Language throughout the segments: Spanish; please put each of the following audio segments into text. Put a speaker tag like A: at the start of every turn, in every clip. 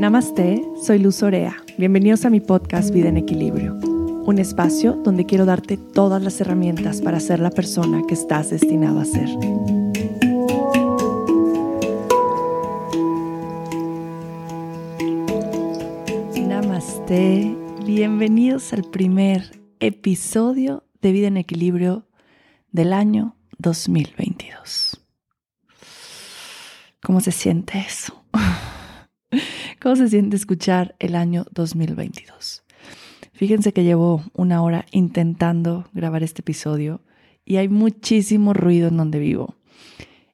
A: Namaste, soy Luz Orea. Bienvenidos a mi podcast Vida en Equilibrio, un espacio donde quiero darte todas las herramientas para ser la persona que estás destinado a ser. Namaste, bienvenidos al primer episodio de Vida en Equilibrio del año 2022. ¿Cómo se siente eso? ¿Cómo se siente escuchar el año 2022? Fíjense que llevo una hora intentando grabar este episodio y hay muchísimo ruido en donde vivo.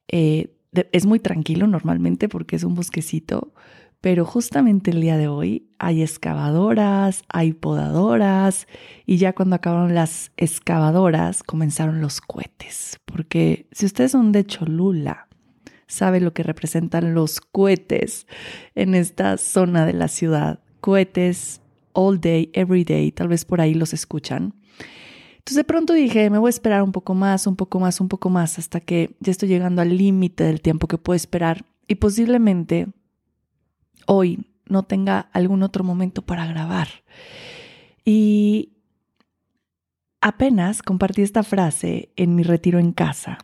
A: Eh, es muy tranquilo normalmente porque es un bosquecito, pero justamente el día de hoy hay excavadoras, hay podadoras y ya cuando acabaron las excavadoras comenzaron los cohetes. Porque si ustedes son de Cholula, saben lo que representan los cohetes en esta zona de la ciudad. Cohetes all day, every day, tal vez por ahí los escuchan. Entonces de pronto dije, me voy a esperar un poco más, un poco más, un poco más, hasta que ya estoy llegando al límite del tiempo que puedo esperar y posiblemente hoy no tenga algún otro momento para grabar. Y apenas compartí esta frase en mi retiro en casa.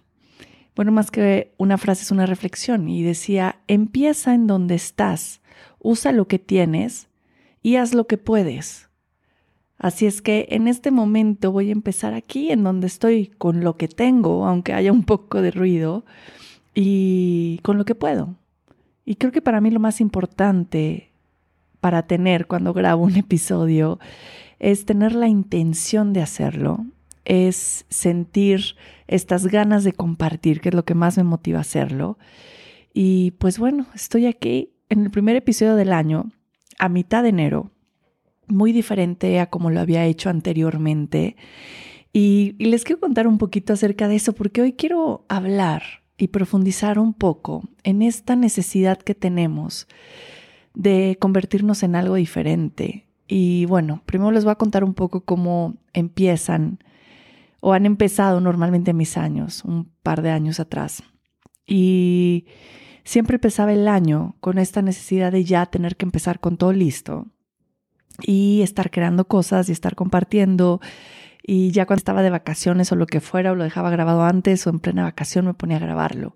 A: Bueno, más que una frase es una reflexión y decía, empieza en donde estás, usa lo que tienes y haz lo que puedes. Así es que en este momento voy a empezar aquí, en donde estoy, con lo que tengo, aunque haya un poco de ruido, y con lo que puedo. Y creo que para mí lo más importante para tener cuando grabo un episodio es tener la intención de hacerlo, es sentir estas ganas de compartir, que es lo que más me motiva a hacerlo. Y pues bueno, estoy aquí en el primer episodio del año, a mitad de enero, muy diferente a como lo había hecho anteriormente. Y, y les quiero contar un poquito acerca de eso, porque hoy quiero hablar y profundizar un poco en esta necesidad que tenemos de convertirnos en algo diferente. Y bueno, primero les voy a contar un poco cómo empiezan o han empezado normalmente mis años, un par de años atrás. Y siempre empezaba el año con esta necesidad de ya tener que empezar con todo listo y estar creando cosas y estar compartiendo y ya cuando estaba de vacaciones o lo que fuera, o lo dejaba grabado antes o en plena vacación me ponía a grabarlo.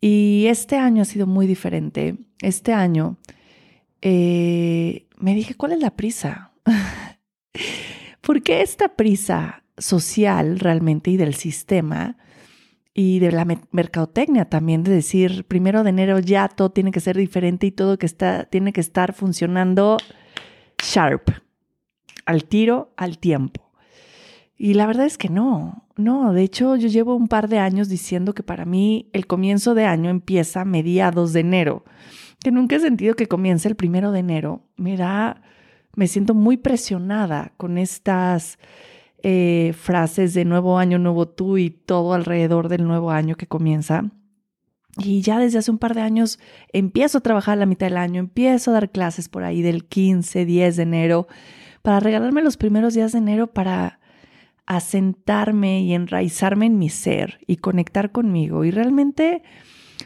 A: Y este año ha sido muy diferente. Este año eh, me dije, ¿cuál es la prisa? ¿Por qué esta prisa social realmente y del sistema y de la mercadotecnia también de decir, primero de enero ya todo tiene que ser diferente y todo que está, tiene que estar funcionando sharp, al tiro, al tiempo? Y la verdad es que no, no, de hecho yo llevo un par de años diciendo que para mí el comienzo de año empieza mediados de enero, que nunca he sentido que comience el primero de enero. Me da, me siento muy presionada con estas eh, frases de nuevo año, nuevo tú y todo alrededor del nuevo año que comienza. Y ya desde hace un par de años empiezo a trabajar a la mitad del año, empiezo a dar clases por ahí del 15, 10 de enero, para regalarme los primeros días de enero para asentarme y enraizarme en mi ser y conectar conmigo y realmente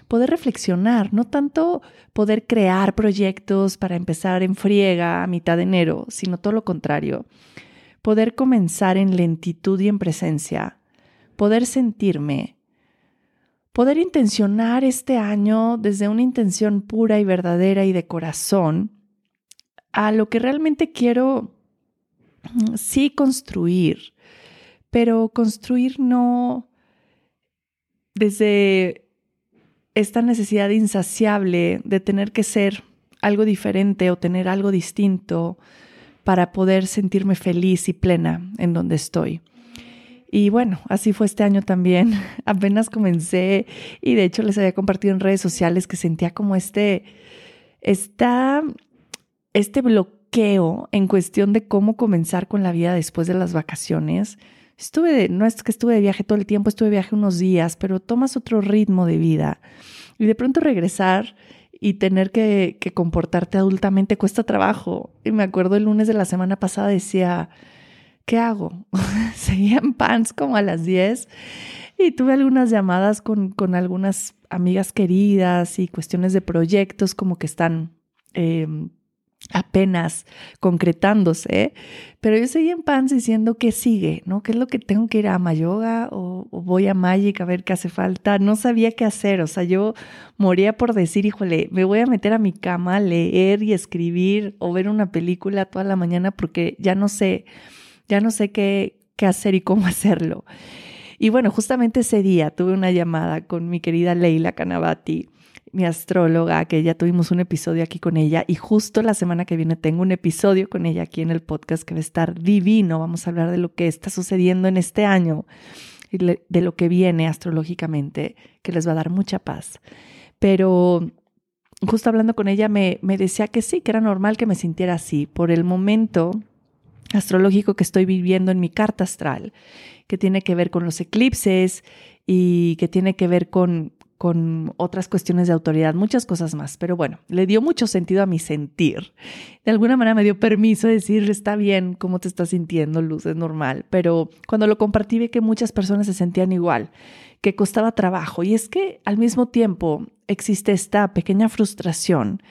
A: poder reflexionar, no tanto poder crear proyectos para empezar en friega a mitad de enero, sino todo lo contrario, poder comenzar en lentitud y en presencia, poder sentirme, poder intencionar este año desde una intención pura y verdadera y de corazón a lo que realmente quiero mm, sí construir, pero construir no desde esta necesidad insaciable de tener que ser algo diferente o tener algo distinto para poder sentirme feliz y plena en donde estoy. Y bueno, así fue este año también. Apenas comencé y de hecho les había compartido en redes sociales que sentía como este, esta, este bloqueo en cuestión de cómo comenzar con la vida después de las vacaciones Estuve, no es que estuve de viaje todo el tiempo, estuve de viaje unos días, pero tomas otro ritmo de vida. Y de pronto regresar y tener que, comportarte adultamente cuesta trabajo. Y me acuerdo el lunes de la semana pasada decía, ¿qué hago? Seguía en pants como a las 10 y tuve algunas llamadas con, con algunas amigas queridas y cuestiones de proyectos como que están em, apenas concretándose, pero yo seguí en pants diciendo que sigue, ¿no? ¿Qué es lo que tengo que ir a Mayoga o, o, voy a Magic a ver qué hace falta? No sabía qué hacer, o sea, yo moría por decir, híjole, me voy a meter a mi cama, a leer y escribir o ver una película toda la mañana porque ya no sé, ya no sé qué, qué hacer y cómo hacerlo. Y bueno, justamente ese día tuve una llamada con mi querida Leila Canavati mi astróloga, que ya tuvimos un episodio aquí con ella y justo la semana que viene tengo un episodio con ella aquí en el podcast que va a estar divino. Vamos a hablar de lo que está sucediendo en este año y de lo que viene astrológicamente, que les va a dar mucha paz. Pero justo hablando con ella me, me decía que sí, que era normal que me sintiera así por el momento astrológico que estoy viviendo en mi carta astral, que tiene que ver con los eclipses y que tiene que ver con con otras cuestiones de autoridad, muchas cosas más. Pero bueno, le dio mucho sentido a mi sentir. De alguna manera me dio permiso de decir, está bien cómo te estás sintiendo, Luz, es normal. Pero cuando lo compartí vi que muchas personas se sentían igual, que costaba trabajo. Y es que al mismo tiempo existe esta pequeña frustración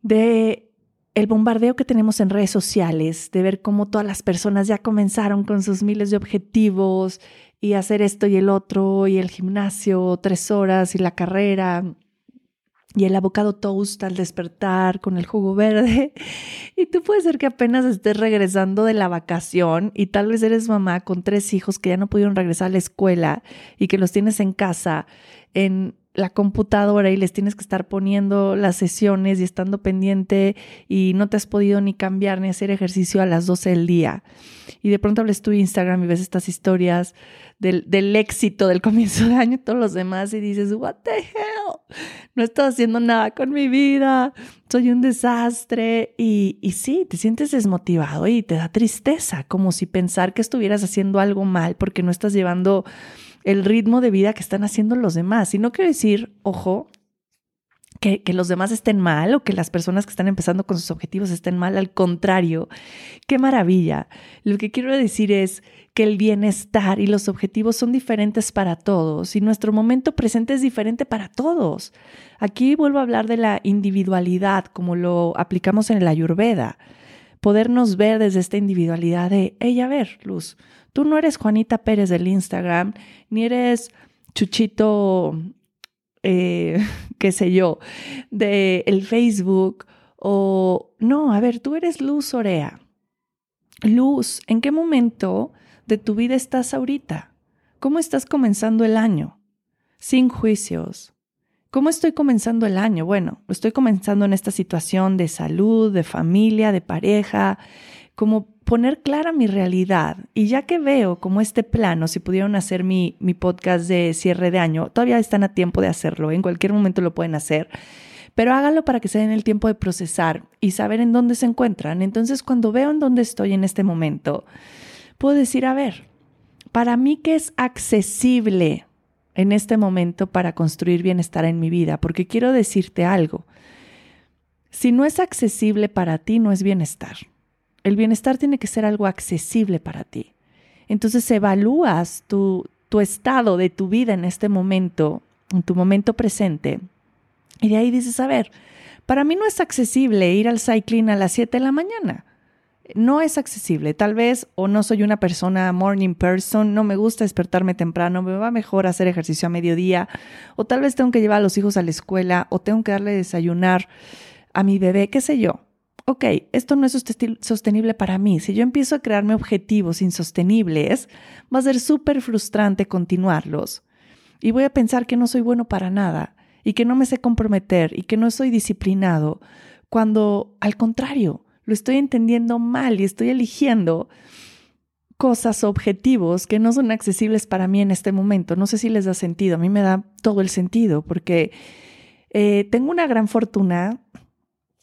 A: de el bombardeo que tenemos en redes sociales, de ver cómo todas las personas ya comenzaron con sus miles de objetivos y hacer esto y el otro y el gimnasio tres horas y la carrera y el abocado toast al despertar con el jugo verde. Y tú puede ser que apenas estés regresando de la vacación y tal vez eres mamá con tres hijos que ya no pudieron regresar a la escuela y que los tienes en casa en la computadora y les tienes que estar poniendo las sesiones y estando pendiente y no te has podido ni cambiar ni hacer ejercicio a las 12 del día. Y de pronto hables tu Instagram y ves estas historias del, del, éxito del comienzo de año y todos los demás y dices, what the hell, no estoy haciendo nada con mi vida, soy un desastre. Y, y sí, te sientes desmotivado y te da tristeza, como si pensar que estuvieras haciendo algo mal porque no estás llevando el ritmo de vida que están haciendo los demás. Y no quiero decir, ojo, que, los demás estén mal o que las personas que están empezando con sus objetivos estén mal. Al contrario, qué maravilla. Lo que quiero decir es que el bienestar y los objetivos son diferentes para todos y nuestro momento presente es diferente para todos. Aquí vuelvo a hablar de la individualidad como lo aplicamos en el ayurveda. Podernos ver desde esta individualidad de, ella a ver, Luz, Tú no eres Juanita Pérez del Instagram, ni eres Chuchito, eh, qué sé yo, del el Facebook, o no, a ver, tú eres Luz Orea. Luz, ¿en qué momento de tu vida estás ahorita? ¿Cómo estás comenzando el año? Sin juicios. ¿Cómo estoy comenzando el año? Bueno, estoy comenzando en esta situación de salud, de familia, de pareja, como poner clara mi realidad. Y ya que veo como este plano, si pudieron hacer mi, mi podcast de cierre de año, todavía están a tiempo de hacerlo, en cualquier momento lo pueden hacer, pero háganlo para que se den el tiempo de procesar y saber en dónde se encuentran. Entonces, cuando veo en dónde estoy en este momento, puedo decir, a ver, para mí que es accesible en este momento para construir bienestar en mi vida, porque quiero decirte algo. Si no es accesible para ti, no es bienestar. El bienestar tiene que ser algo accesible para ti. Entonces evalúas tu, tu estado de tu vida en este momento, en tu momento presente, y de ahí dices, a ver, para mí no es accesible ir al cycling a las 7 de la mañana. No es accesible. Tal vez o no soy una persona morning person, no me gusta despertarme temprano, me va mejor hacer ejercicio a mediodía, o tal vez tengo que llevar a los hijos a la escuela, o tengo que darle desayunar a mi bebé, qué sé yo ok, esto no es sostenible para mí. Si yo empiezo a crearme objetivos insostenibles, va a ser súper frustrante continuarlos. Y voy a pensar que no soy bueno para nada y que no me sé comprometer y que no soy disciplinado, cuando al contrario, lo estoy entendiendo mal y estoy eligiendo cosas objetivos que no son accesibles para mí en este momento. No sé si les da sentido, a mí me da todo el sentido porque eh, tengo una gran fortuna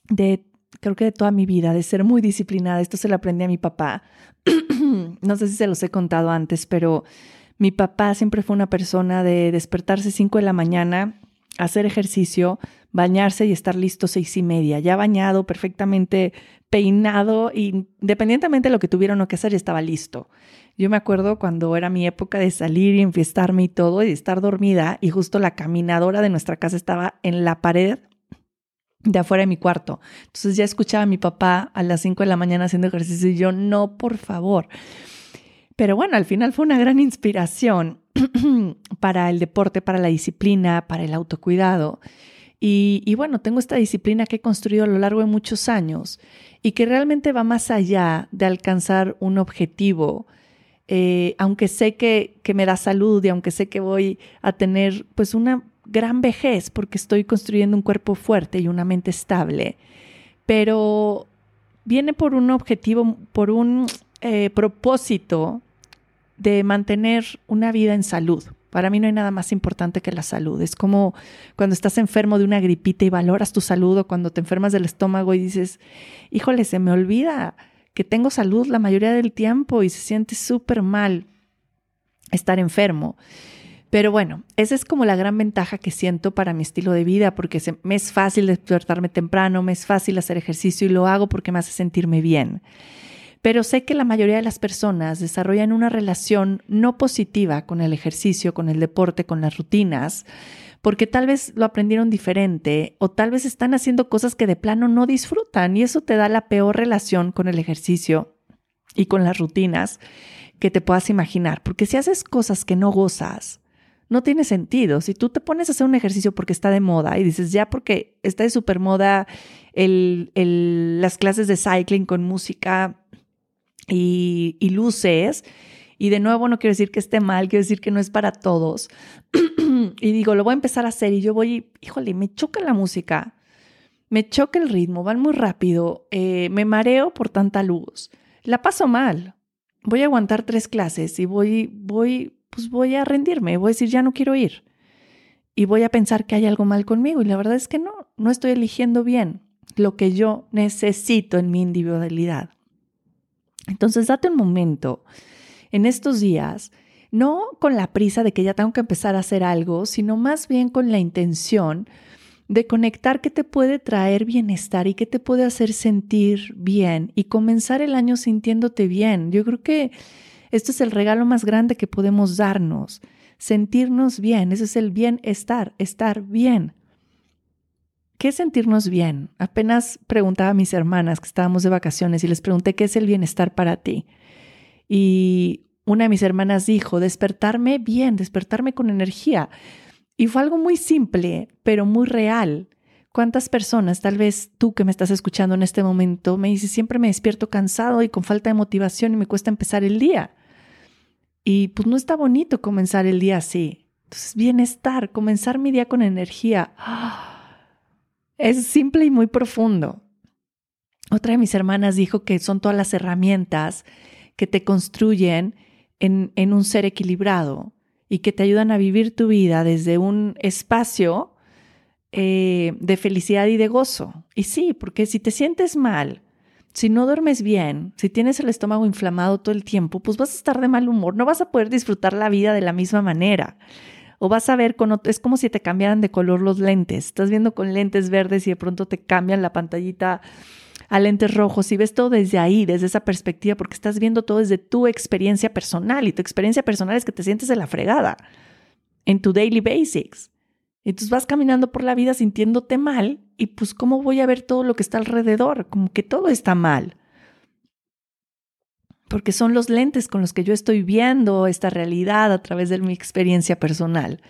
A: de creo que de toda mi vida, de ser muy disciplinada. Esto se lo aprendí a mi papá. no sé si se los he contado antes, pero mi papá siempre fue una persona de despertarse 5 de la mañana, hacer ejercicio, bañarse y estar listo seis y media, ya bañado, perfectamente peinado, independientemente de lo que tuvieron que hacer, ya estaba listo. Yo me acuerdo cuando era mi época de salir y enfiestarme y todo, y estar dormida, y justo la caminadora de nuestra casa estaba en la pared de afuera de mi cuarto. Entonces ya escuchaba a mi papá a las 5 de la mañana haciendo ejercicio y yo, no, por favor. Pero bueno, al final fue una gran inspiración para el deporte, para la disciplina, para el autocuidado. Y, y, bueno, tengo esta disciplina que he construido a lo largo de muchos años y que realmente va más allá de alcanzar un objetivo, eh, aunque sé que, que me da salud y aunque sé que voy a tener pues una gran vejez porque estoy construyendo un cuerpo fuerte y una mente estable, pero viene por un objetivo, por un eh, propósito de mantener una vida en salud. Para mí no hay nada más importante que la salud. Es como cuando estás enfermo de una gripita y valoras tu salud o cuando te enfermas del estómago y dices, híjole, se me olvida que tengo salud la mayoría del tiempo y se siente súper mal estar enfermo. Pero bueno, esa es como la gran ventaja que siento para mi estilo de vida, porque me es fácil despertarme temprano, me es fácil hacer ejercicio y lo hago porque me hace sentirme bien. Pero sé que la mayoría de las personas desarrollan una relación no positiva con el ejercicio, con el deporte, con las rutinas, porque tal vez lo aprendieron diferente o tal vez están haciendo cosas que de plano no disfrutan y eso te da la peor relación con el ejercicio y con las rutinas que te puedas imaginar, porque si haces cosas que no gozas, no tiene sentido. Si tú te pones a hacer un ejercicio porque está de moda y dices, ya porque está de super moda el, las clases de cycling con música y, y luces, y de nuevo no quiero decir que esté mal, quiero decir que no es para todos. y digo, lo voy a empezar a hacer y yo voy, híjole, me choca la música, me choca el ritmo, van muy rápido, eh, me mareo por tanta luz, la paso mal. Voy a aguantar tres clases y voy, voy pues voy a rendirme, voy a decir, ya no quiero ir. Y voy a pensar que hay algo mal conmigo. Y la verdad es que no, no estoy eligiendo bien lo que yo necesito en mi individualidad. Entonces, date un momento en estos días, no con la prisa de que ya tengo que empezar a hacer algo, sino más bien con la intención de conectar qué te puede traer bienestar y qué te puede hacer sentir bien y comenzar el año sintiéndote bien. Yo creo que esto es el regalo más grande que podemos darnos, sentirnos bien, ese es el bienestar, estar bien. ¿Qué es sentirnos bien? Apenas preguntaba a mis hermanas que estábamos de vacaciones y les pregunté qué es el bienestar para ti. Y una de mis hermanas dijo, despertarme bien, despertarme con energía. Y fue algo muy simple, pero muy real. ¿Cuántas personas, tal vez tú que me estás escuchando en este momento, me dices, siempre me despierto cansado y con falta de motivación y me cuesta empezar el día? Y pues no está bonito comenzar el día así. Entonces, bienestar, comenzar mi día con energía. Es simple y muy profundo. Otra de mis hermanas dijo que son todas las herramientas que te construyen en, en un ser equilibrado y que te ayudan a vivir tu vida desde un espacio eh, de felicidad y de gozo. Y sí, porque si te sientes mal, si no duermes bien, si tienes el estómago inflamado todo el tiempo, pues vas a estar de mal humor, no vas a poder disfrutar la vida de la misma manera. O vas a ver, con, es como si te cambiaran de color los lentes. Estás viendo con lentes verdes y de pronto te cambian la pantallita a lentes rojos y ves todo desde ahí, desde esa perspectiva, porque estás viendo todo desde tu experiencia personal y tu experiencia personal es que te sientes de la fregada en tu daily basics. Entonces vas caminando por la vida sintiéndote mal y pues cómo voy a ver todo lo que está alrededor, como que todo está mal. Porque son los lentes con los que yo estoy viendo esta realidad a través de mi experiencia personal.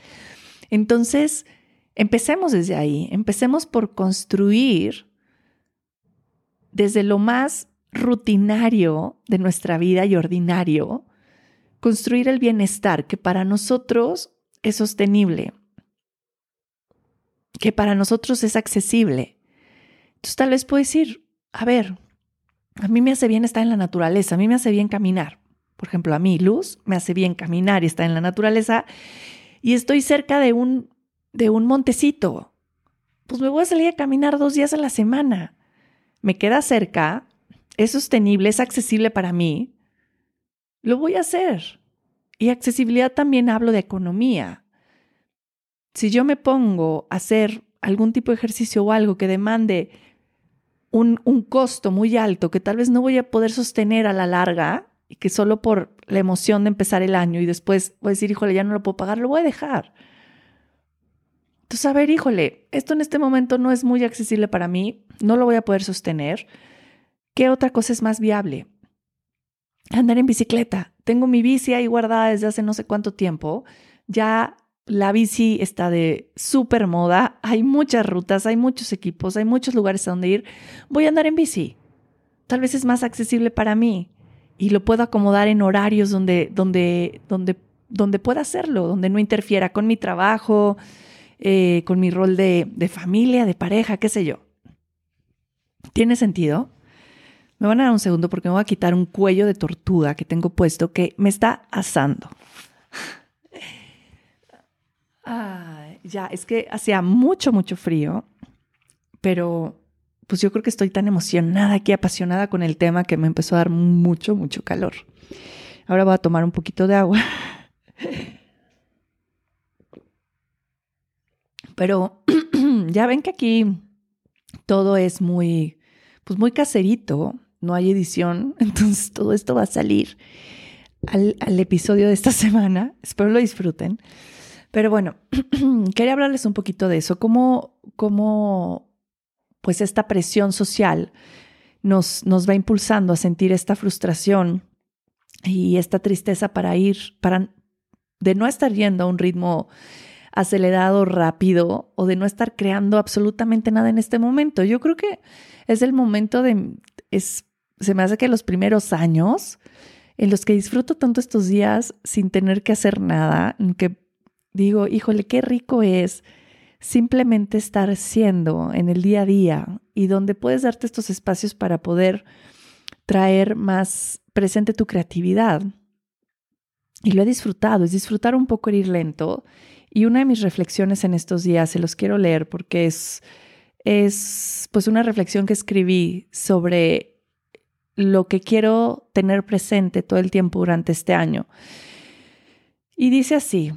A: Entonces, empecemos desde ahí, empecemos por construir desde lo más rutinario de nuestra vida y ordinario, construir el bienestar que para nosotros es sostenible, que para nosotros es accesible. Entonces tal vez puedes decir, a ver, a mí me hace bien estar en la naturaleza, a mí me hace bien caminar. Por ejemplo, a mí, Luz, me hace bien caminar y estar en la naturaleza y estoy cerca de un, de un montecito. Pues me voy a salir a caminar dos días a la semana. Me queda cerca, es sostenible, es accesible para mí. Lo voy a hacer. Y accesibilidad también hablo de economía si yo me pongo a hacer algún tipo de ejercicio o algo que demande un, un, costo muy alto que tal vez no voy a poder sostener a la larga y que solo por la emoción de empezar el año y después voy a decir, híjole, ya no lo puedo pagar, lo voy a dejar. Entonces, a ver, híjole, esto en este momento no es muy accesible para mí, no lo voy a poder sostener. ¿Qué otra cosa es más viable? Andar en bicicleta. Tengo mi bici ahí guardada desde hace no sé cuánto tiempo. Ya la bici está de súper moda. Hay muchas rutas, hay muchos equipos, hay muchos lugares a donde ir. Voy a andar en bici. Tal vez es más accesible para mí y lo puedo acomodar en horarios donde, donde, donde, donde pueda hacerlo, donde no interfiera con mi trabajo, eh, con mi rol de, de familia, de pareja, qué sé yo. ¿Tiene sentido? Me van a dar un segundo porque me voy a quitar un cuello de tortuga que tengo puesto que me está asando. Ya, es que hacía mucho, mucho frío, pero pues yo creo que estoy tan emocionada aquí, apasionada con el tema que me empezó a dar mucho, mucho calor. Ahora voy a tomar un poquito de agua. Pero ya ven que aquí todo es muy, pues muy caserito, no hay edición, entonces todo esto va a salir al, al episodio de esta semana. Espero lo disfruten. Pero bueno, quería hablarles un poquito de eso, cómo, cómo pues esta presión social nos, nos va impulsando a sentir esta frustración y esta tristeza para ir, para de no estar yendo a un ritmo acelerado, rápido, o de no estar creando absolutamente nada en este momento. Yo creo que es el momento de, es, se me hace que los primeros años en los que disfruto tanto estos días sin tener que hacer nada, que digo, híjole, qué rico es simplemente estar siendo en el día a día y donde puedes darte estos espacios para poder traer más presente tu creatividad. Y lo he disfrutado, es disfrutar un poco el ir lento. Y una de mis reflexiones en estos días, se los quiero leer porque es, es pues una reflexión que escribí sobre lo que quiero tener presente todo el tiempo durante este año. Y dice así,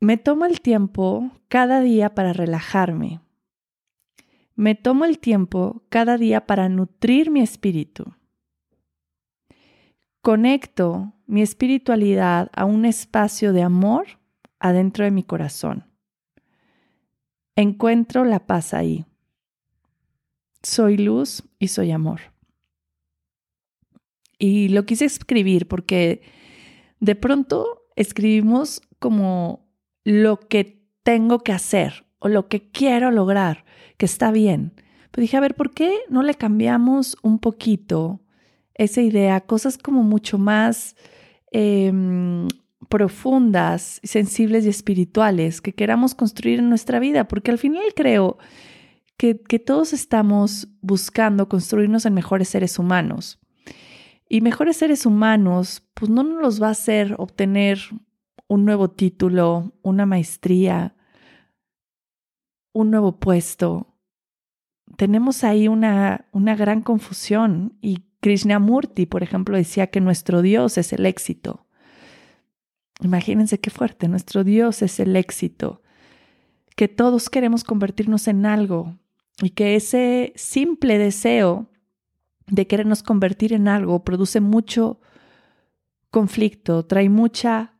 A: me tomo el tiempo cada día para relajarme. Me tomo el tiempo cada día para nutrir mi espíritu. Conecto mi espiritualidad a un espacio de amor adentro de mi corazón. Encuentro la paz ahí. Soy luz y soy amor. Y lo quise escribir porque de pronto escribimos como lo que tengo que hacer o lo que quiero lograr, que está bien. Pero dije, a ver, ¿por qué no le cambiamos un poquito esa idea? Cosas como mucho más em, profundas, sensibles y espirituales que queramos construir en nuestra vida, porque al final creo que, que todos estamos buscando construirnos en mejores seres humanos. Y mejores seres humanos, pues no nos los va a hacer obtener un nuevo título, una maestría, un nuevo puesto. Tenemos ahí una, una gran confusión y Krishnamurti, por ejemplo, decía que nuestro Dios es el éxito. Imagínense qué fuerte, nuestro Dios es el éxito, que todos queremos convertirnos en algo y que ese simple deseo de querernos convertir en algo produce mucho conflicto, trae mucha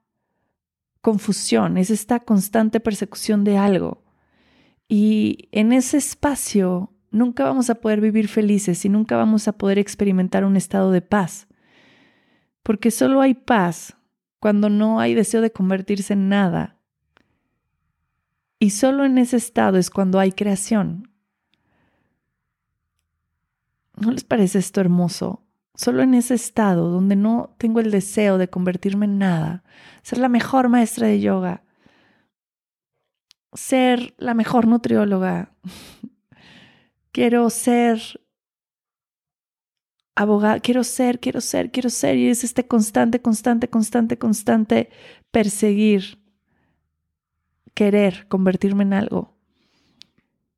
A: confusión, es esta constante persecución de algo. Y en ese espacio nunca vamos a poder vivir felices y nunca vamos a poder experimentar un estado de paz. Porque solo hay paz cuando no hay deseo de convertirse en nada. Y solo en ese estado es cuando hay creación. ¿No les parece esto hermoso? Solo en ese estado donde no tengo el deseo de convertirme en nada, ser la mejor maestra de yoga, ser la mejor nutrióloga, quiero ser abogada, quiero ser, quiero ser, quiero ser, y es este constante, constante, constante, constante perseguir, querer convertirme en algo.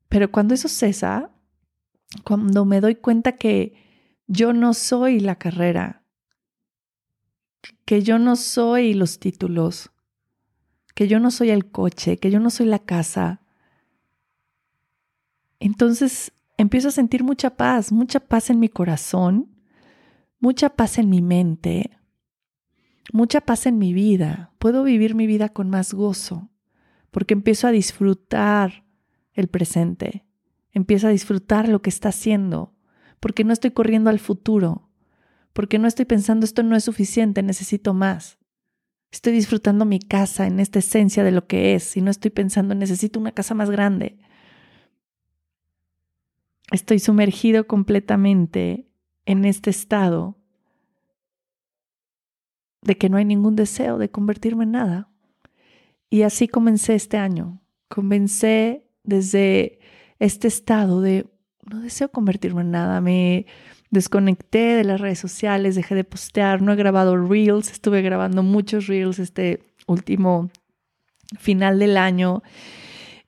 A: Pero cuando eso cesa, cuando me doy cuenta que yo no soy la carrera, que yo no soy los títulos, que yo no soy el coche, que yo no soy la casa. Entonces empiezo a sentir mucha paz, mucha paz en mi corazón, mucha paz en mi mente, mucha paz en mi vida. Puedo vivir mi vida con más gozo porque empiezo a disfrutar el presente. Empieza a disfrutar lo que está haciendo, porque no estoy corriendo al futuro, porque no estoy pensando esto no es suficiente, necesito más. Estoy disfrutando mi casa en esta esencia de lo que es y no estoy pensando necesito una casa más grande. Estoy sumergido completamente en este estado de que no hay ningún deseo de convertirme en nada. Y así comencé este año. Comencé desde este estado de no deseo convertirme en nada. Me desconecté de las redes sociales, dejé de postear, no he grabado reels, estuve grabando muchos reels este último final del año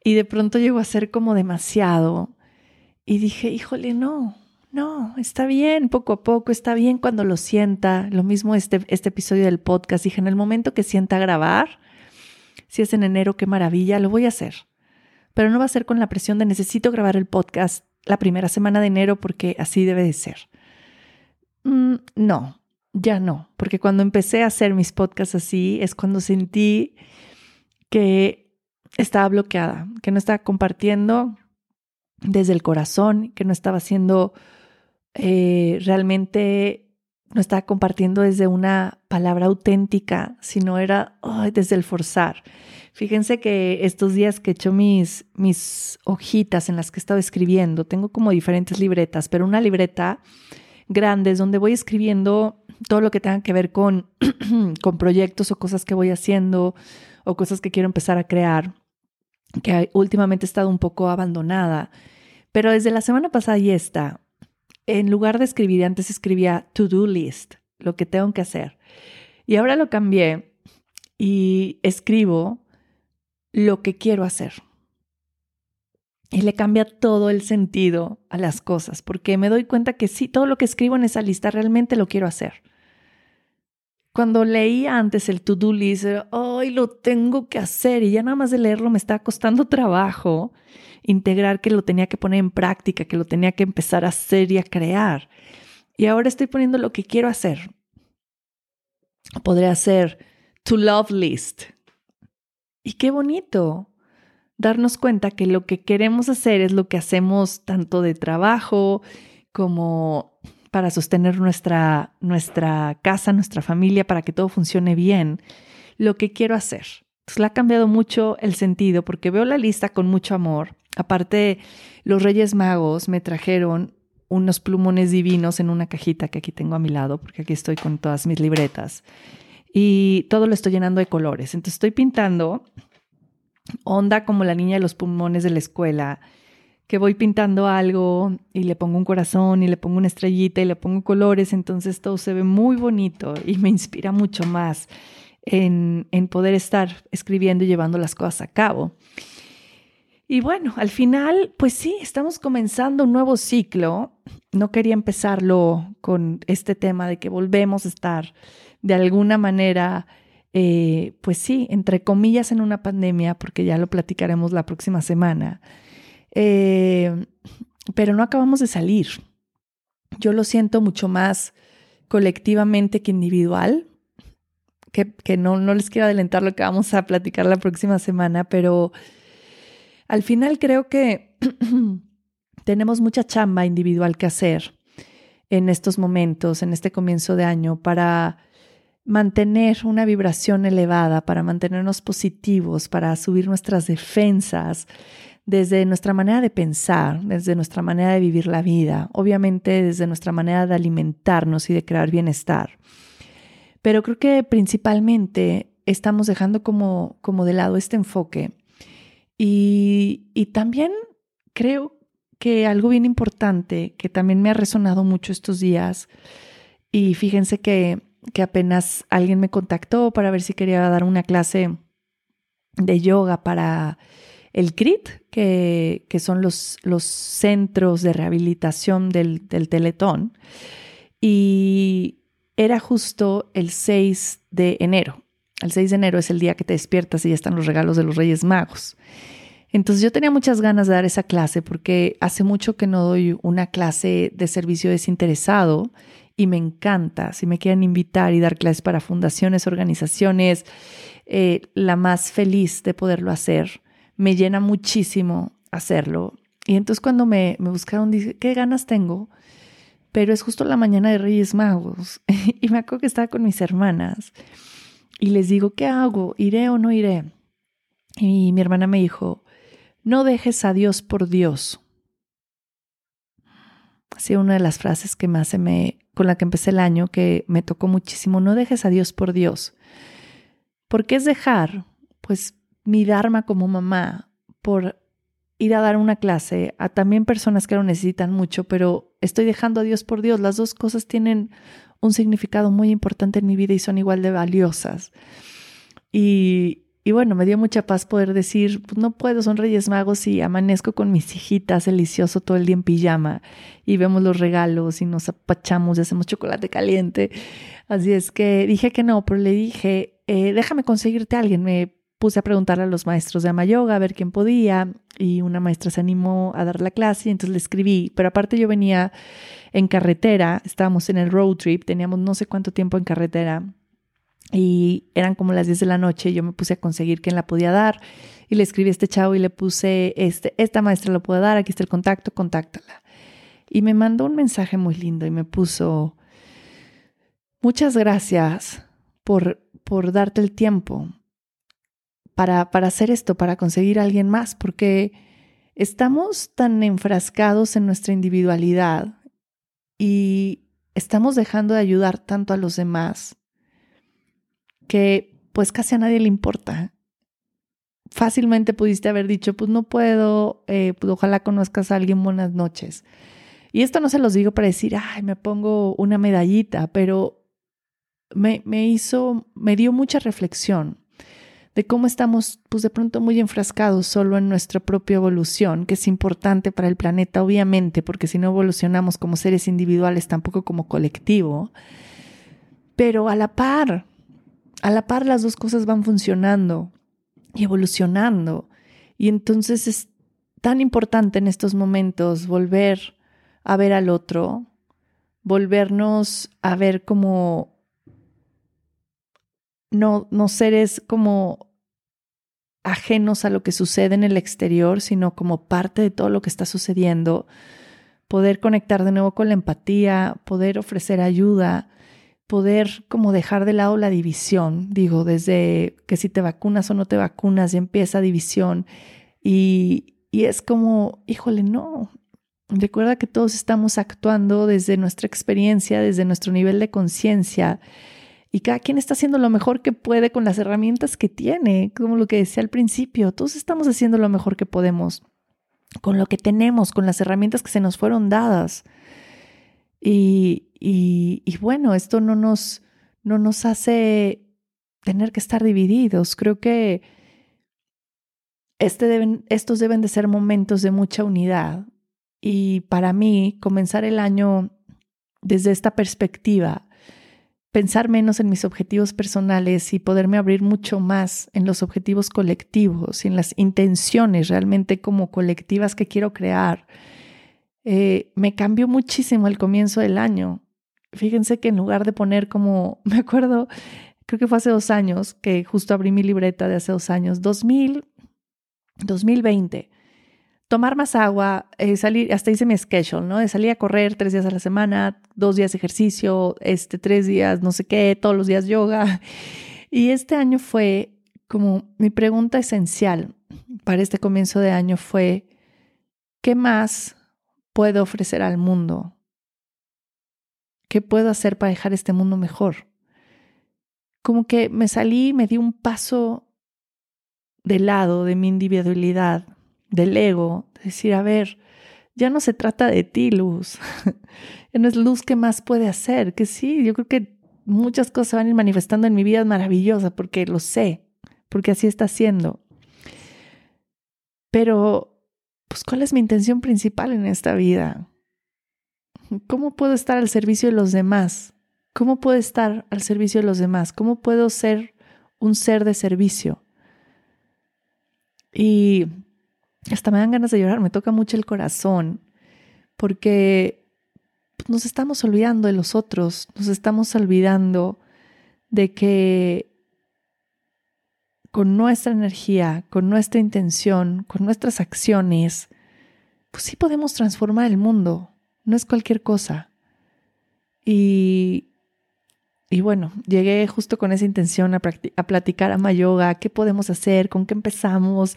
A: y de pronto llegó a ser como demasiado. Y dije, híjole, no, no, está bien, poco a poco, está bien cuando lo sienta. Lo mismo este, este episodio del podcast. Dije, en el momento que sienta grabar, si es en enero, qué maravilla, lo voy a hacer. Pero no va a ser con la presión de necesito grabar el podcast la primera semana de enero porque así debe de ser. Mm, no, ya no, porque cuando empecé a hacer mis podcasts así es cuando sentí que estaba bloqueada, que no estaba compartiendo desde el corazón, que no estaba haciendo eh, realmente, no estaba compartiendo desde una palabra auténtica, sino era desde el forzar. Fíjense que estos días que he hecho mis, mis hojitas en las que he estado escribiendo, tengo como diferentes libretas, pero una libreta grande es donde voy escribiendo todo lo que tenga que ver con, con proyectos o cosas que voy haciendo o cosas que quiero empezar a crear que últimamente he estado un poco abandonada. Pero desde la semana pasada y esta, en lugar de escribir, antes escribía to-do list, lo que tengo que hacer. Y ahora lo cambié y escribo lo que quiero hacer. Y le cambia todo el sentido a las cosas, porque me doy cuenta que sí, todo lo que escribo en esa lista realmente lo quiero hacer. Cuando leí antes el to-do list, ¡ay, lo tengo que hacer! Y ya nada más de leerlo me está costando trabajo integrar que lo tenía que poner en práctica, que lo tenía que empezar a hacer y a crear. Y ahora estoy poniendo lo que quiero hacer. Podría hacer to love list. Y qué bonito darnos cuenta que lo que queremos hacer es lo que hacemos tanto de trabajo como para sostener nuestra, nuestra casa, nuestra familia, para que todo funcione bien, lo que quiero hacer. Entonces le ha cambiado mucho el sentido porque veo la lista con mucho amor. Aparte, los Reyes Magos me trajeron unos plumones divinos en una cajita que aquí tengo a mi lado, porque aquí estoy con todas mis libretas. Y todo lo estoy llenando de colores. Entonces estoy pintando onda como la niña de los pulmones de la escuela que voy pintando algo y le pongo un corazón y le pongo una estrellita y le pongo colores, entonces todo se ve muy bonito y me inspira mucho más en, en poder estar escribiendo y llevando las cosas a cabo. Y bueno, al final, pues sí, estamos comenzando un nuevo ciclo. No quería empezarlo con este tema de que volvemos a estar de alguna manera, eh, pues sí, entre comillas en una pandemia, porque ya lo platicaremos la próxima semana eh, pero no acabamos de salir. Yo lo siento mucho más colectivamente que individual, que, que no, no les quiero adelantar lo que vamos a platicar la próxima semana, pero al final creo que tenemos mucha chamba individual que hacer en estos momentos, en este comienzo de año, para mantener una vibración elevada, para mantenernos positivos, para subir nuestras defensas, desde nuestra manera de pensar, desde nuestra manera de vivir la vida, obviamente desde nuestra manera de alimentarnos y de crear bienestar. Pero creo que principalmente estamos dejando como, como de lado este enfoque. Y, y también creo que algo bien importante que también me ha resonado mucho estos días, y fíjense que, que apenas alguien me contactó para ver si quería dar una clase de yoga para el CRIT, que, que son los, los, centros de rehabilitación del, del, Teletón, y era justo el 6 de enero. El 6 de enero es el día que te despiertas y ya están los regalos de los Reyes Magos. Entonces yo tenía muchas ganas de dar esa clase porque hace mucho que no doy una clase de servicio desinteresado y me encanta. Si me quieren invitar y dar clases para fundaciones, organizaciones, eh, la más feliz de poderlo hacer me llena muchísimo hacerlo. Y entonces cuando me, me buscaron, dije, ¿qué ganas tengo? Pero es justo la mañana de Reyes Magos. y me acuerdo que estaba con mis hermanas. Y les digo, ¿qué hago? ¿Iré o no iré? Y mi hermana me dijo, no dejes a Dios por Dios. Así una de las frases que más se me, con la que empecé el año, que me tocó muchísimo, no dejes a Dios por Dios. Porque es dejar, pues, mi Dharma como mamá por ir a dar una clase a también personas que lo necesitan mucho, pero estoy dejando a Dios por Dios. Las dos cosas tienen un significado muy importante en mi vida y son igual de valiosas. Y, y bueno, me dio mucha paz poder decir, pues no puedo, son Reyes Magos y amanezco con mis hijitas delicioso todo el día en pijama y vemos los regalos y nos apachamos y hacemos chocolate caliente. Así es que dije que no, pero le dije, eh, déjame conseguirte a alguien. Me puse a preguntarle a los maestros de Amayoga a ver quién podía y una maestra se animó a dar la clase y entonces le escribí, pero aparte yo venía en carretera, estábamos en el road trip, teníamos no sé cuánto tiempo en carretera y eran como las 10 de la noche, yo me puse a conseguir quién la podía dar y le escribí a este chavo y le puse, este, esta maestra lo puede dar, aquí está el contacto, contáctala. Y me mandó un mensaje muy lindo y me puso, muchas gracias por, por darte el tiempo para, para hacer esto, para conseguir a alguien más, porque estamos tan enfrascados en nuestra individualidad y estamos dejando de ayudar tanto a los demás que pues casi a nadie le importa. Fácilmente pudiste haber dicho, pues no puedo, eh, pues ojalá conozcas a alguien, buenas noches. Y esto no se los digo para decir, ay, me pongo una medallita, pero me, me hizo, me dio mucha reflexión de cómo estamos, pues de pronto muy enfrascados solo en nuestra propia evolución, que es importante para el planeta, obviamente, porque si no evolucionamos como seres individuales, tampoco como colectivo, pero a la par, a la par las dos cosas van funcionando y evolucionando. Y entonces es tan importante en estos momentos volver a ver al otro, volvernos a ver como no, no seres como ajenos a lo que sucede en el exterior, sino como parte de todo lo que está sucediendo, poder conectar de nuevo con la empatía, poder ofrecer ayuda, poder como dejar de lado la división, digo, desde que si te vacunas o no te vacunas, empieza división y, y es como, híjole, no, recuerda que todos estamos actuando desde nuestra experiencia, desde nuestro nivel de conciencia y cada quien está haciendo lo mejor que puede con las herramientas que tiene, como lo que decía al principio, todos estamos haciendo lo mejor que podemos con lo que tenemos, con las herramientas que se nos fueron dadas. Y, y, bueno, esto no nos, no nos hace tener que estar divididos. Creo que este deben, estos deben de ser momentos de mucha unidad. Y para mí, comenzar el año desde esta perspectiva, pensar menos en mis objetivos personales y poderme abrir mucho más en los objetivos colectivos y en las intenciones realmente como colectivas que quiero crear, eh, me cambió muchísimo al comienzo del año. Fíjense que en lugar de poner como, me acuerdo, creo que fue hace dos años, que justo abrí mi libreta de hace dos años, 2000, 2020, tomar más agua, eh, salir, hasta hice mi schedule, ¿no? De salir a correr tres días a la semana, dos días ejercicio, este, tres días no sé qué, todos los días yoga. Y este año fue como mi pregunta esencial para este comienzo de año fue, ¿qué más puedo ofrecer al mundo? ¿Qué puedo hacer para dejar este mundo mejor? Como que me salí, me di un paso de lado de mi individualidad, del ego, de decir, a ver, ya no se trata de ti, Luz. no es Luz que más puede hacer, que sí, yo creo que muchas cosas se van a ir manifestando en mi vida maravillosa porque lo sé, porque así está siendo. Pero, pues, ¿cuál es mi intención principal en esta vida? ¿Cómo puedo estar al servicio de los demás? ¿Cómo puedo estar al servicio de los demás? ¿Cómo puedo ser un ser de servicio? Y hasta me dan ganas de llorar, me toca mucho el corazón, porque nos estamos olvidando de los otros, nos estamos olvidando de que con nuestra energía, con nuestra intención, con nuestras acciones, pues sí podemos transformar el mundo. No es cualquier cosa. Y, y bueno, llegué justo con esa intención a, a platicar a Yoga, qué podemos hacer, con qué empezamos,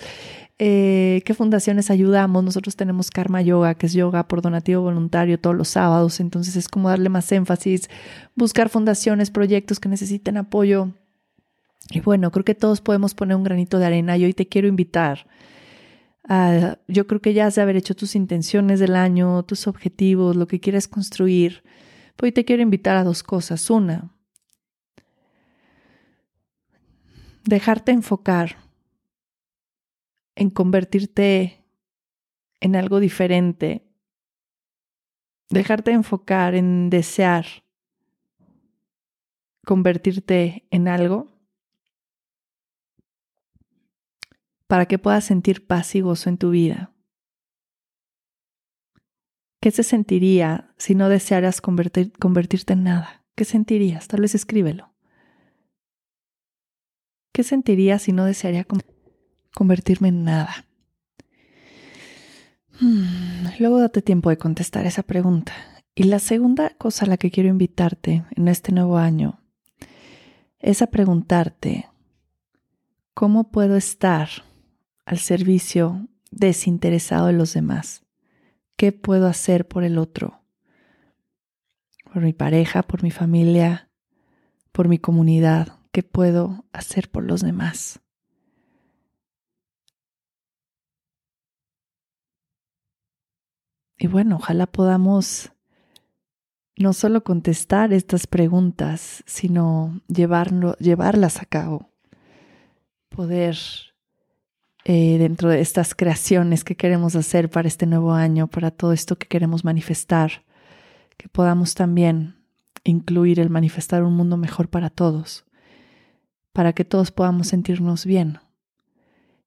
A: eh, qué fundaciones ayudamos. Nosotros tenemos Karma Yoga, que es yoga por donativo voluntario todos los sábados, entonces es como darle más énfasis, buscar fundaciones, proyectos que necesiten apoyo. Y bueno, creo que todos podemos poner un granito de arena y hoy te quiero invitar. A, yo creo que ya has de haber hecho tus intenciones del año, tus objetivos, lo que quieres construir. Hoy te quiero invitar a dos cosas. Una, dejarte enfocar en convertirte en algo diferente, dejarte enfocar en desear convertirte en algo para que puedas sentir paz y gozo en tu vida. ¿Qué se sentiría si no desearas convertirte en nada? ¿Qué sentirías? Tal vez escríbelo. ¿Qué sentirías si no desearía convertirme en nada? Hmm, luego date tiempo de contestar esa pregunta. Y la segunda cosa a la que quiero invitarte en este nuevo año es a preguntarte, ¿cómo puedo estar al servicio desinteresado de los demás? ¿Qué puedo hacer por el otro? Por mi pareja, por mi familia, por mi comunidad. ¿Qué puedo hacer por los demás? Y bueno, ojalá podamos no solo contestar estas preguntas, sino llevarlo, llevarlas a cabo. Poder, eh, dentro de estas creaciones que queremos hacer para este nuevo año, para todo esto que queremos manifestar, que podamos también incluir el manifestar un mundo mejor para todos, para que todos podamos sentirnos bien.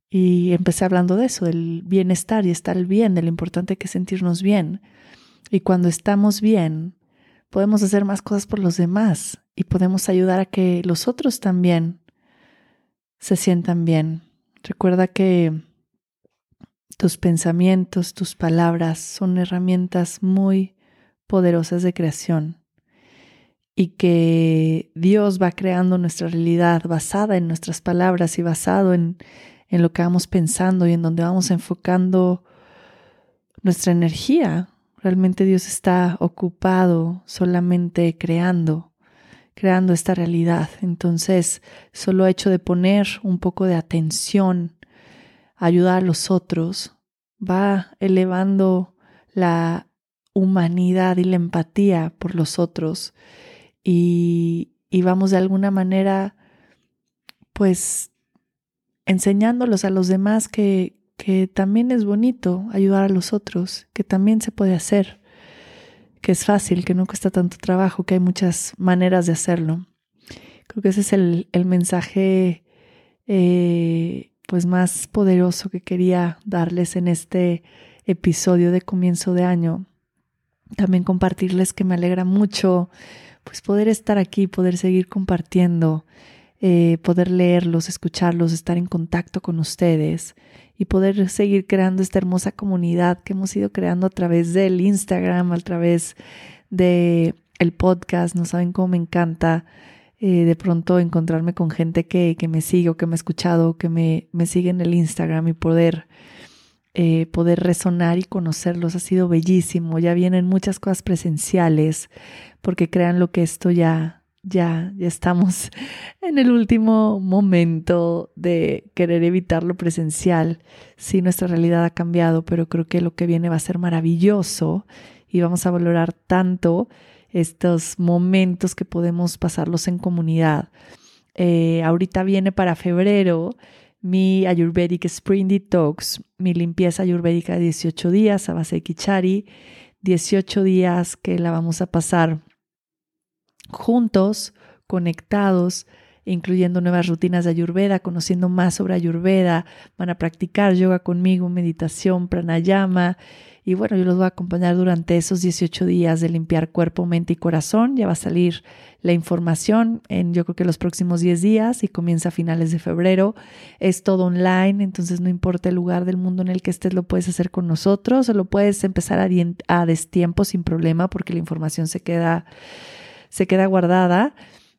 A: Y empecé hablando de eso, del bienestar y estar bien, de lo importante que es sentirnos bien. Y cuando estamos bien, podemos hacer más cosas por los demás y podemos ayudar a que los otros también se sientan bien. Recuerda que tus pensamientos, tus palabras son herramientas muy poderosas de creación y que Dios va creando nuestra realidad basada en nuestras palabras y basado en, en lo que vamos pensando y en donde vamos enfocando nuestra energía. Realmente Dios está ocupado solamente creando, creando esta realidad. Entonces, solo hecho de poner un poco de atención, ayudar a los otros, va elevando la humanidad y la empatía por los otros y, y vamos de alguna manera pues enseñándolos a los demás que, que también es bonito ayudar a los otros, que también se puede hacer, que es fácil, que no cuesta tanto trabajo, que hay muchas maneras de hacerlo. Creo que ese es el, mensaje eh, pues más poderoso que quería darles en este episodio de comienzo de año. También compartirles que me alegra mucho pues poder estar aquí, poder seguir compartiendo, eh, poder leerlos, escucharlos, estar en contacto con ustedes y poder seguir creando esta hermosa comunidad que hemos ido creando a través del Instagram, a través de el podcast. No saben cómo me encanta eh, de pronto encontrarme con gente que, que, me sigue o que me ha escuchado, que me, me sigue en el Instagram y poder, eh, poder resonar y conocerlos. Ha sido bellísimo. Ya vienen muchas cosas presenciales porque crean lo que esto ya ya, ya estamos en el último momento de querer evitar lo presencial. Sí, nuestra realidad ha cambiado, pero creo que lo que viene va a ser maravilloso y vamos a valorar tanto estos momentos que podemos pasarlos en comunidad. Eh, ahorita viene para febrero mi Ayurvedic Spring Detox, mi limpieza ayurvédica de 18 días a base de Kichari, 18 días que la vamos a pasar juntos, conectados, incluyendo nuevas rutinas de Ayurveda, conociendo más sobre Ayurveda, van a practicar yoga conmigo, meditación, pranayama. Y bueno, yo los voy a acompañar durante esos 18 días de limpiar cuerpo, mente y corazón. Ya va a salir la información en yo creo que los próximos 10 días y comienza a finales de febrero. Es todo online, entonces no importa el lugar del mundo en el que estés, lo puedes hacer con nosotros o lo puedes empezar a, a destiempo sin problema porque la información se queda, se queda guardada.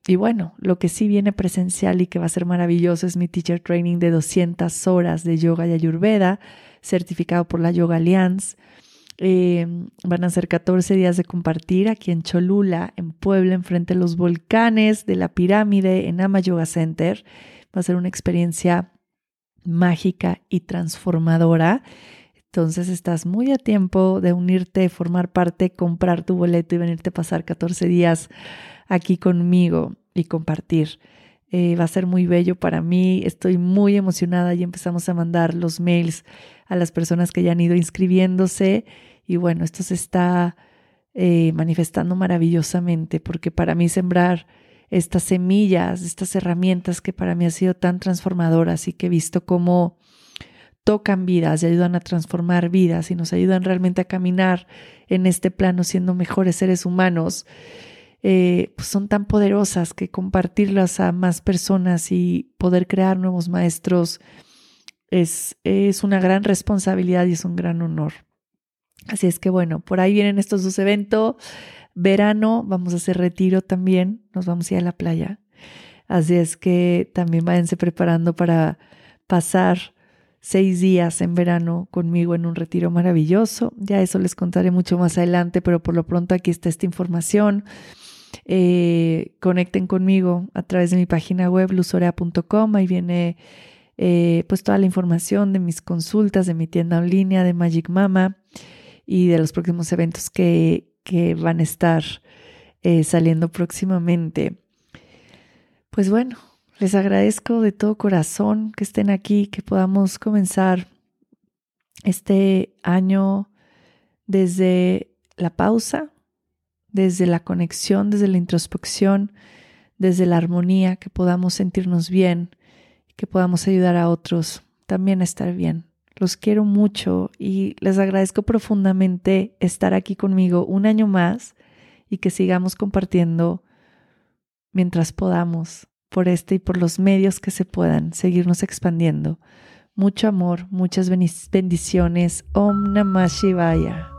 A: Y bueno, lo que sí viene presencial y que va a ser maravilloso es mi teacher training de 200 horas de yoga y ayurveda, certificado por la Yoga Alliance. Eh, van a ser 14 días de compartir aquí en Cholula, en Puebla, enfrente de los volcanes de la pirámide, en Ama Yoga Center. Va a ser una experiencia mágica y transformadora. Entonces estás muy a tiempo de unirte, formar parte, comprar tu boleto y venirte a pasar 14 días aquí conmigo y compartir. Eh, va a ser muy bello para mí, estoy muy emocionada. Y empezamos a mandar los mails a las personas que ya han ido inscribiéndose. Y bueno, esto se está eh, manifestando maravillosamente porque para mí sembrar estas semillas, estas herramientas que para mí han sido tan transformadoras y que he visto cómo tocan vidas y ayudan a transformar vidas y nos ayudan realmente a caminar en este plano siendo mejores seres humanos eh, pues son tan poderosas que compartirlas a más personas y poder crear nuevos maestros es, es una gran responsabilidad y es un gran honor. Así es que bueno, por ahí vienen estos dos eventos. Verano, vamos a hacer retiro también, nos vamos a ir a la playa. Así es que también váyanse preparando para pasar seis días en verano conmigo en un retiro maravilloso. Ya eso les contaré mucho más adelante, pero por lo pronto aquí está esta información. Eh, conecten conmigo a través de mi página web luzorea.com. Ahí viene eh, pues toda la información de mis consultas, de mi tienda en línea, de Magic Mama y de los próximos eventos que, que van a estar eh, saliendo próximamente. Pues bueno, les agradezco de todo corazón que estén aquí, que podamos comenzar este año desde la pausa, desde la conexión, desde la introspección, desde la armonía, que podamos sentirnos bien, que podamos ayudar a otros también a estar bien. Los quiero mucho y les agradezco profundamente estar aquí conmigo un año más y que sigamos compartiendo mientras podamos por este y por los medios que se puedan seguirnos expandiendo. Mucho amor, muchas bendiciones. Om Namah Shivaya.